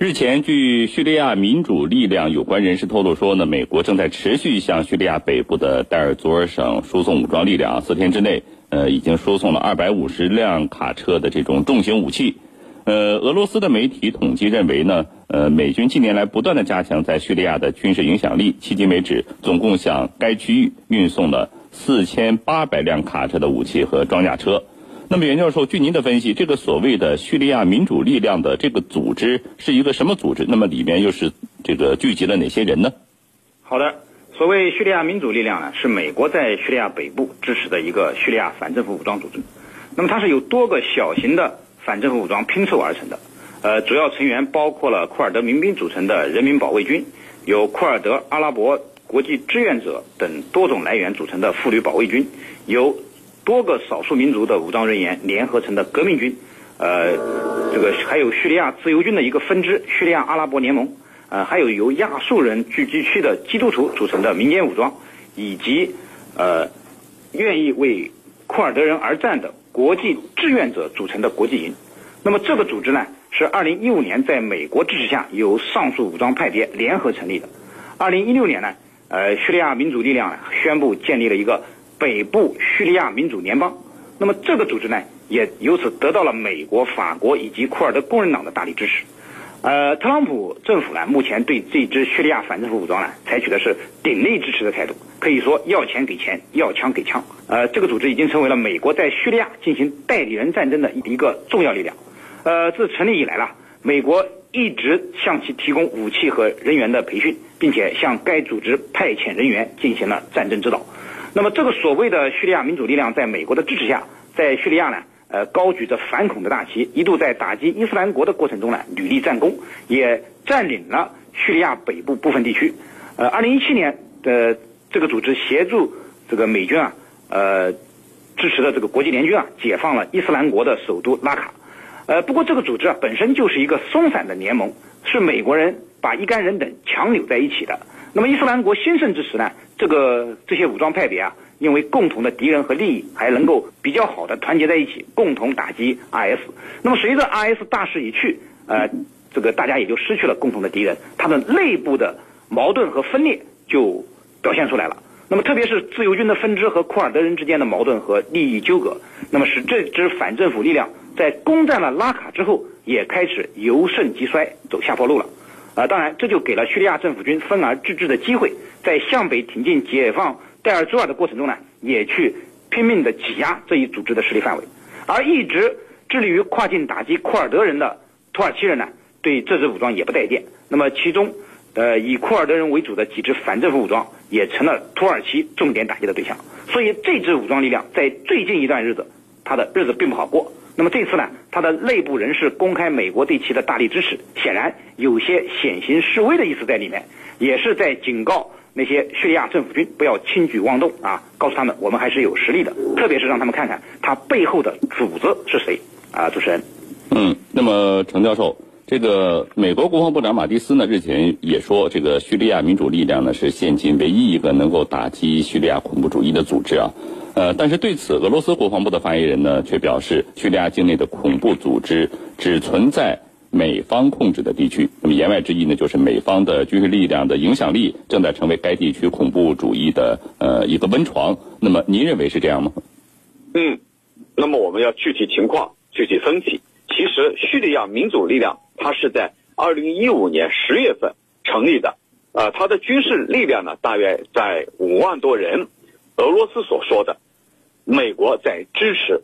日前，据叙利亚民主力量有关人士透露说呢，美国正在持续向叙利亚北部的代尔祖尔省输送武装力量，四天之内，呃，已经输送了二百五十辆卡车的这种重型武器。呃，俄罗斯的媒体统计认为呢，呃，美军近年来不断的加强在叙利亚的军事影响力，迄今为止，总共向该区域运送了四千八百辆卡车的武器和装甲车。那么，袁教授，据您的分析，这个所谓的叙利亚民主力量的这个组织是一个什么组织？那么里面又是这个聚集了哪些人呢？好的，所谓叙利亚民主力量呢，是美国在叙利亚北部支持的一个叙利亚反政府武装组织。那么它是由多个小型的反政府武装拼凑而成的。呃，主要成员包括了库尔德民兵组成的人民保卫军，由库尔德、阿拉伯国际志愿者等多种来源组成的妇女保卫军，由。多个少数民族的武装人员联合成的革命军，呃，这个还有叙利亚自由军的一个分支——叙利亚阿拉伯联盟，呃，还有由亚述人聚集区的基督徒组成的民间武装，以及呃，愿意为库尔德人而战的国际志愿者组成的国际营。那么这个组织呢，是2015年在美国支持下由上述武装派别联合成立的。2016年呢，呃，叙利亚民主力量宣布建立了一个。北部叙利亚民主联邦，那么这个组织呢，也由此得到了美国、法国以及库尔德工人党的大力支持。呃，特朗普政府呢，目前对这支叙利亚反政府武装呢，采取的是鼎力支持的态度，可以说要钱给钱，要枪给枪。呃，这个组织已经成为了美国在叙利亚进行代理人战争的一个重要力量。呃，自成立以来了，美国一直向其提供武器和人员的培训，并且向该组织派遣人员进行了战争指导。那么，这个所谓的叙利亚民主力量，在美国的支持下，在叙利亚呢，呃，高举着反恐的大旗，一度在打击伊斯兰国的过程中呢，屡立战功，也占领了叙利亚北部部分地区。呃，二零一七年的这个组织协助这个美军啊，呃，支持的这个国际联军啊，解放了伊斯兰国的首都拉卡。呃，不过这个组织啊，本身就是一个松散的联盟，是美国人把一干人等强扭在一起的。那么伊斯兰国兴盛之时呢？这个这些武装派别啊，因为共同的敌人和利益，还能够比较好的团结在一起，共同打击 IS。那么随着 IS 大势已去，呃，这个大家也就失去了共同的敌人，它的内部的矛盾和分裂就表现出来了。那么特别是自由军的分支和库尔德人之间的矛盾和利益纠葛，那么使这支反政府力量在攻占了拉卡之后，也开始由盛及衰，走下坡路了。啊，当然，这就给了叙利亚政府军分而治之的机会，在向北挺进解放代尔祖尔的过程中呢，也去拼命的挤压这一组织的势力范围，而一直致力于跨境打击库尔德人的土耳其人呢，对这支武装也不待见。那么其中，呃，以库尔德人为主的几支反政府武装也成了土耳其重点打击的对象。所以这支武装力量在最近一段日子，他的日子并不好过。那么这次呢，他的内部人士公开美国对其的大力支持，显然有些显形示威的意思在里面，也是在警告那些叙利亚政府军不要轻举妄动啊，告诉他们我们还是有实力的，特别是让他们看看他背后的主子是谁啊，主持人。嗯，那么程教授，这个美国国防部长马蒂斯呢日前也说，这个叙利亚民主力量呢是现今唯一一个能够打击叙利亚恐怖主义的组织啊。呃，但是对此，俄罗斯国防部的发言人呢，却表示，叙利亚境内的恐怖组织只存在美方控制的地区。那么言外之意呢，就是美方的军事力量的影响力正在成为该地区恐怖主义的呃一个温床。那么您认为是这样吗？嗯，那么我们要具体情况具体分析。其实，叙利亚民主力量它是在二零一五年十月份成立的，呃，它的军事力量呢，大约在五万多人。俄罗斯所说的。美国在支持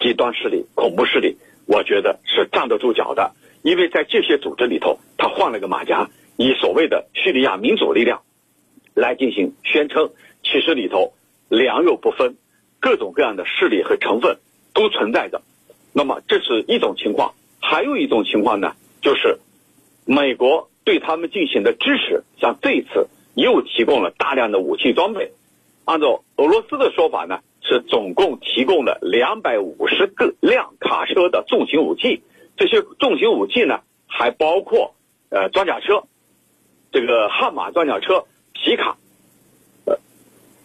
极端势力、恐怖势力，我觉得是站得住脚的，因为在这些组织里头，他换了个马甲，以所谓的叙利亚民主力量来进行宣称，其实里头良莠不分，各种各样的势力和成分都存在着。那么这是一种情况，还有一种情况呢，就是美国对他们进行的支持，像这一次又提供了大量的武器装备，按照俄罗斯的说法呢。是总共提供了两百五十个辆卡车的重型武器，这些重型武器呢，还包括呃装甲车，这个悍马装甲车、皮卡，呃，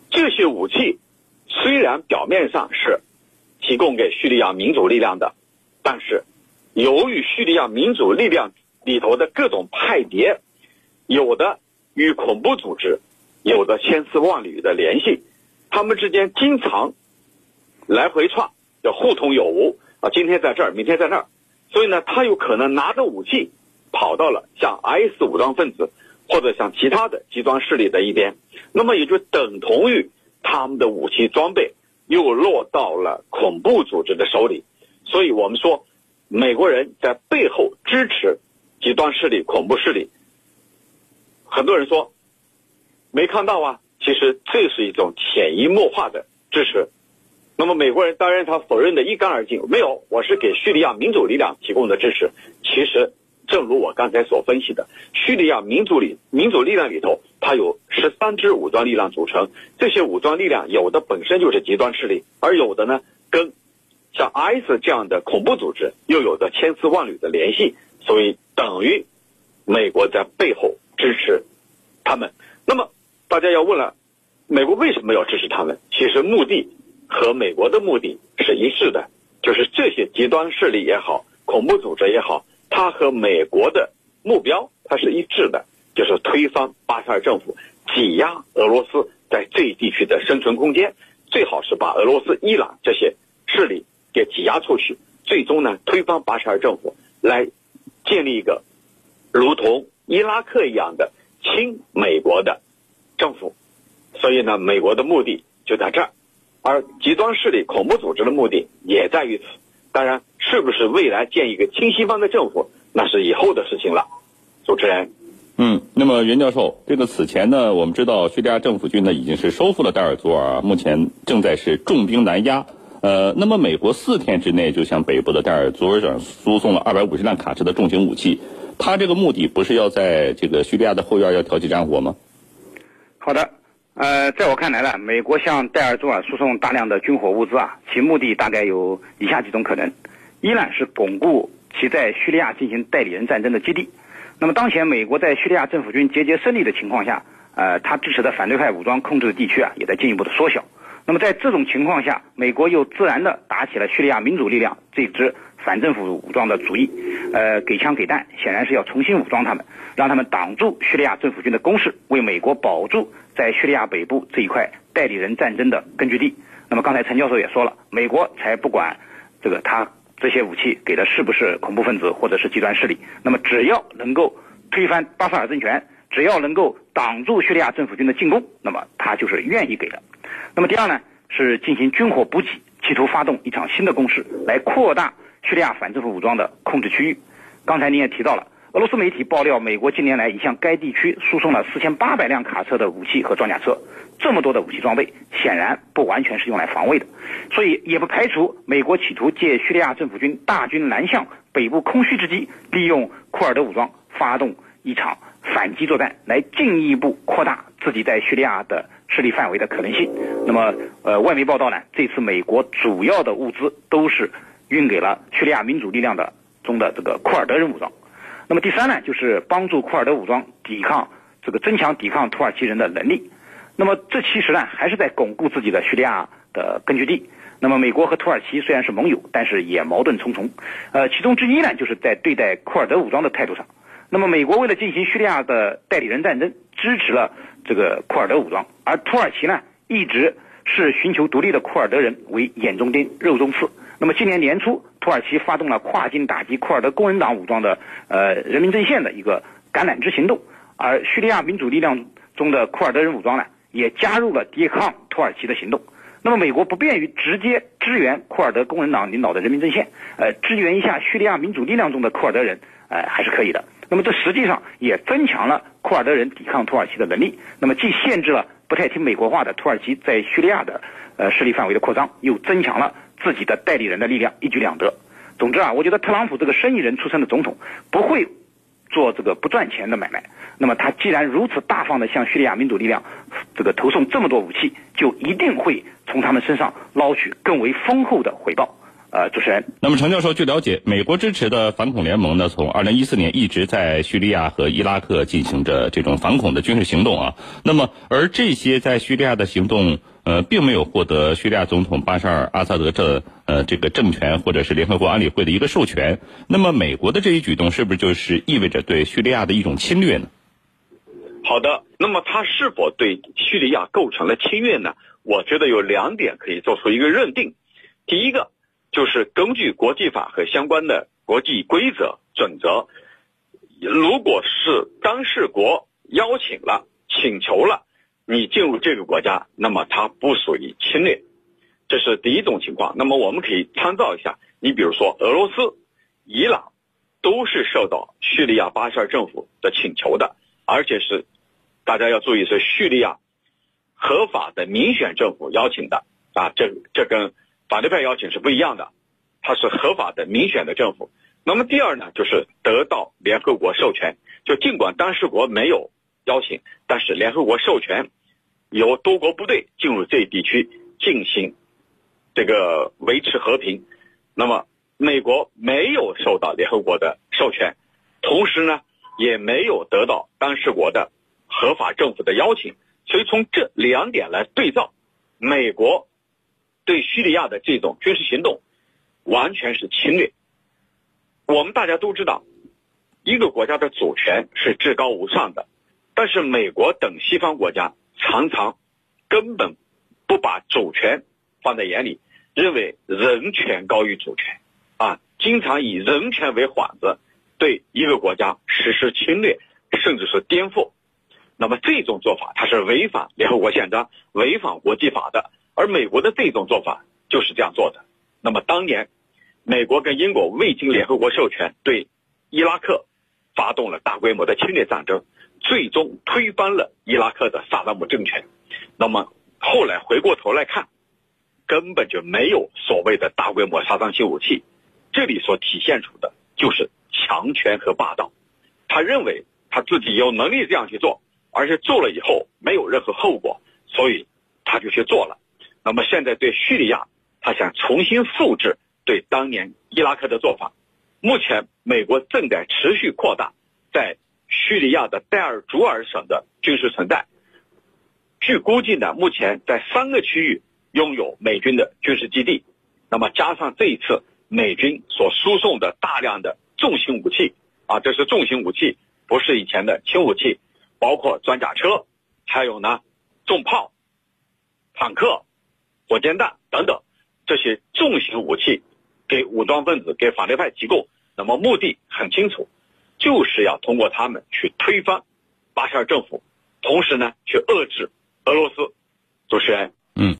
这些武器虽然表面上是提供给叙利亚民主力量的，但是由于叙利亚民主力量里头的各种派别，有的与恐怖组织有着千丝万缕的联系，他们之间经常来回串，叫互通有无啊。今天在这儿，明天在那儿，所以呢，他有可能拿着武器跑到了像 IS 武装分子或者像其他的极端势力的一边，那么也就等同于他们的武器装备又落到了恐怖组织的手里。所以我们说，美国人在背后支持极端势力、恐怖势力。很多人说没看到啊，其实这是一种潜移默化的支持。那么美国人当然他否认的一干二净，没有，我是给叙利亚民主力量提供的支持。其实，正如我刚才所分析的，叙利亚民主里民主力量里头，它有十三支武装力量组成，这些武装力量有的本身就是极端势力，而有的呢跟。像 IS 这样的恐怖组织又有着千丝万缕的联系，所以等于美国在背后支持他们。那么大家要问了，美国为什么要支持他们？其实目的和美国的目的是一致的，就是这些极端势力也好，恐怖组织也好，它和美国的目标它是一致的，就是推翻巴沙尔政府，挤压俄罗斯在这一地区的生存空间，最好是把俄罗斯、伊朗这些势力。给挤压出去，最终呢推翻巴沙尔政府，来建立一个如同伊拉克一样的亲美国的政府。所以呢，美国的目的就在这儿，而极端势力、恐怖组织的目的也在于此。当然，是不是未来建一个亲西方的政府，那是以后的事情了。主持人，嗯，那么袁教授，这个此前呢，我们知道叙利亚政府军呢已经是收复了代尔祖尔，目前正在是重兵南压。呃，那么美国四天之内就向北部的代尔祖尔省输送了二百五十辆卡车的重型武器，他这个目的不是要在这个叙利亚的后院要挑起战火吗？好的，呃，在我看来呢，美国向戴尔祖尔输送大量的军火物资啊，其目的大概有以下几种可能：一呢是巩固其在叙利亚进行代理人战争的基地。那么当前美国在叙利亚政府军节节胜利的情况下，呃，他支持的反对派武装控制的地区啊，也在进一步的缩小。那么在这种情况下，美国又自然的打起了叙利亚民主力量这支反政府武装的主意，呃，给枪给弹，显然是要重新武装他们，让他们挡住叙利亚政府军的攻势，为美国保住在叙利亚北部这一块代理人战争的根据地。那么刚才陈教授也说了，美国才不管这个他这些武器给的是不是恐怖分子或者是极端势力，那么只要能够推翻巴沙尔政权，只要能够挡住叙利亚政府军的进攻，那么他就是愿意给的。那么第二呢，是进行军火补给，企图发动一场新的攻势，来扩大叙利亚反政府武装的控制区域。刚才您也提到了，俄罗斯媒体爆料，美国近年来已向该地区输送了四千八百辆卡车的武器和装甲车。这么多的武器装备，显然不完全是用来防卫的，所以也不排除美国企图借叙利亚政府军大军南向北部空虚之机，利用库尔德武装发动一场反击作战，来进一步扩大自己在叙利亚的。势力范围的可能性。那么，呃，外媒报道呢，这次美国主要的物资都是运给了叙利亚民主力量的中的这个库尔德人武装。那么第三呢，就是帮助库尔德武装抵抗这个增强抵抗土耳其人的能力。那么这其实呢，还是在巩固自己的叙利亚的根据地。那么美国和土耳其虽然是盟友，但是也矛盾重重。呃，其中之一呢，就是在对待库尔德武装的态度上。那么美国为了进行叙利亚的代理人战争，支持了。这个库尔德武装，而土耳其呢，一直视寻求独立的库尔德人为眼中钉、肉中刺。那么今年年初，土耳其发动了跨境打击库尔德工人党武装的呃人民阵线的一个橄榄枝行动，而叙利亚民主力量中的库尔德人武装呢，也加入了抵抗土耳其的行动。那么美国不便于直接支援库尔德工人党领导的人民阵线，呃，支援一下叙利亚民主力量中的库尔德人，呃，还是可以的。那么这实际上也增强了库尔德人抵抗土耳其的能力。那么既限制了不太听美国话的土耳其在叙利亚的呃势力范围的扩张，又增强了自己的代理人的力量，一举两得。总之啊，我觉得特朗普这个生意人出身的总统不会做这个不赚钱的买卖。那么他既然如此大方的向叙利亚民主力量这个投送这么多武器，就一定会从他们身上捞取更为丰厚的回报。呃，主持人。那么，程教授，据了解，美国支持的反恐联盟呢，从二零一四年一直在叙利亚和伊拉克进行着这种反恐的军事行动啊。那么，而这些在叙利亚的行动，呃，并没有获得叙利亚总统巴沙尔阿萨德这呃这个政权或者是联合国安理会的一个授权。那么，美国的这一举动是不是就是意味着对叙利亚的一种侵略呢？好的，那么它是否对叙利亚构成了侵略呢？我觉得有两点可以做出一个认定。第一个就是根据国际法和相关的国际规则准则，如果是当事国邀请了、请求了你进入这个国家，那么它不属于侵略，这是第一种情况。那么我们可以参照一下，你比如说俄罗斯、伊朗，都是受到叙利亚巴沙尔政府的请求的，而且是。大家要注意，是叙利亚合法的民选政府邀请的啊，这这跟反对派邀请是不一样的，它是合法的民选的政府。那么第二呢，就是得到联合国授权，就尽管当事国没有邀请，但是联合国授权由多国部队进入这一地区进行这个维持和平。那么美国没有受到联合国的授权，同时呢，也没有得到当事国的。合法政府的邀请，所以从这两点来对照，美国对叙利亚的这种军事行动，完全是侵略。我们大家都知道，一个国家的主权是至高无上的，但是美国等西方国家常常根本不把主权放在眼里，认为人权高于主权，啊，经常以人权为幌子，对一个国家实施侵略，甚至是颠覆。那么这种做法，它是违反联合国宪章、违反国际法的。而美国的这种做法就是这样做的。那么当年，美国跟英国未经联合国授权，对伊拉克发动了大规模的侵略战争，最终推翻了伊拉克的萨达姆政权。那么后来回过头来看，根本就没有所谓的大规模杀伤性武器，这里所体现出的就是强权和霸道。他认为他自己有能力这样去做。而且做了以后没有任何后果，所以他就去做了。那么现在对叙利亚，他想重新复制对当年伊拉克的做法。目前美国正在持续扩大在叙利亚的代尔祖尔省的军事存在。据估计呢，目前在三个区域拥有美军的军事基地。那么加上这一次美军所输送的大量的重型武器啊，这是重型武器，不是以前的轻武器。包括装甲车，还有呢，重炮、坦克、火箭弹等等这些重型武器，给武装分子、给反对派提供。那么目的很清楚，就是要通过他们去推翻巴沙尔政府，同时呢，去遏制俄罗斯。主持人。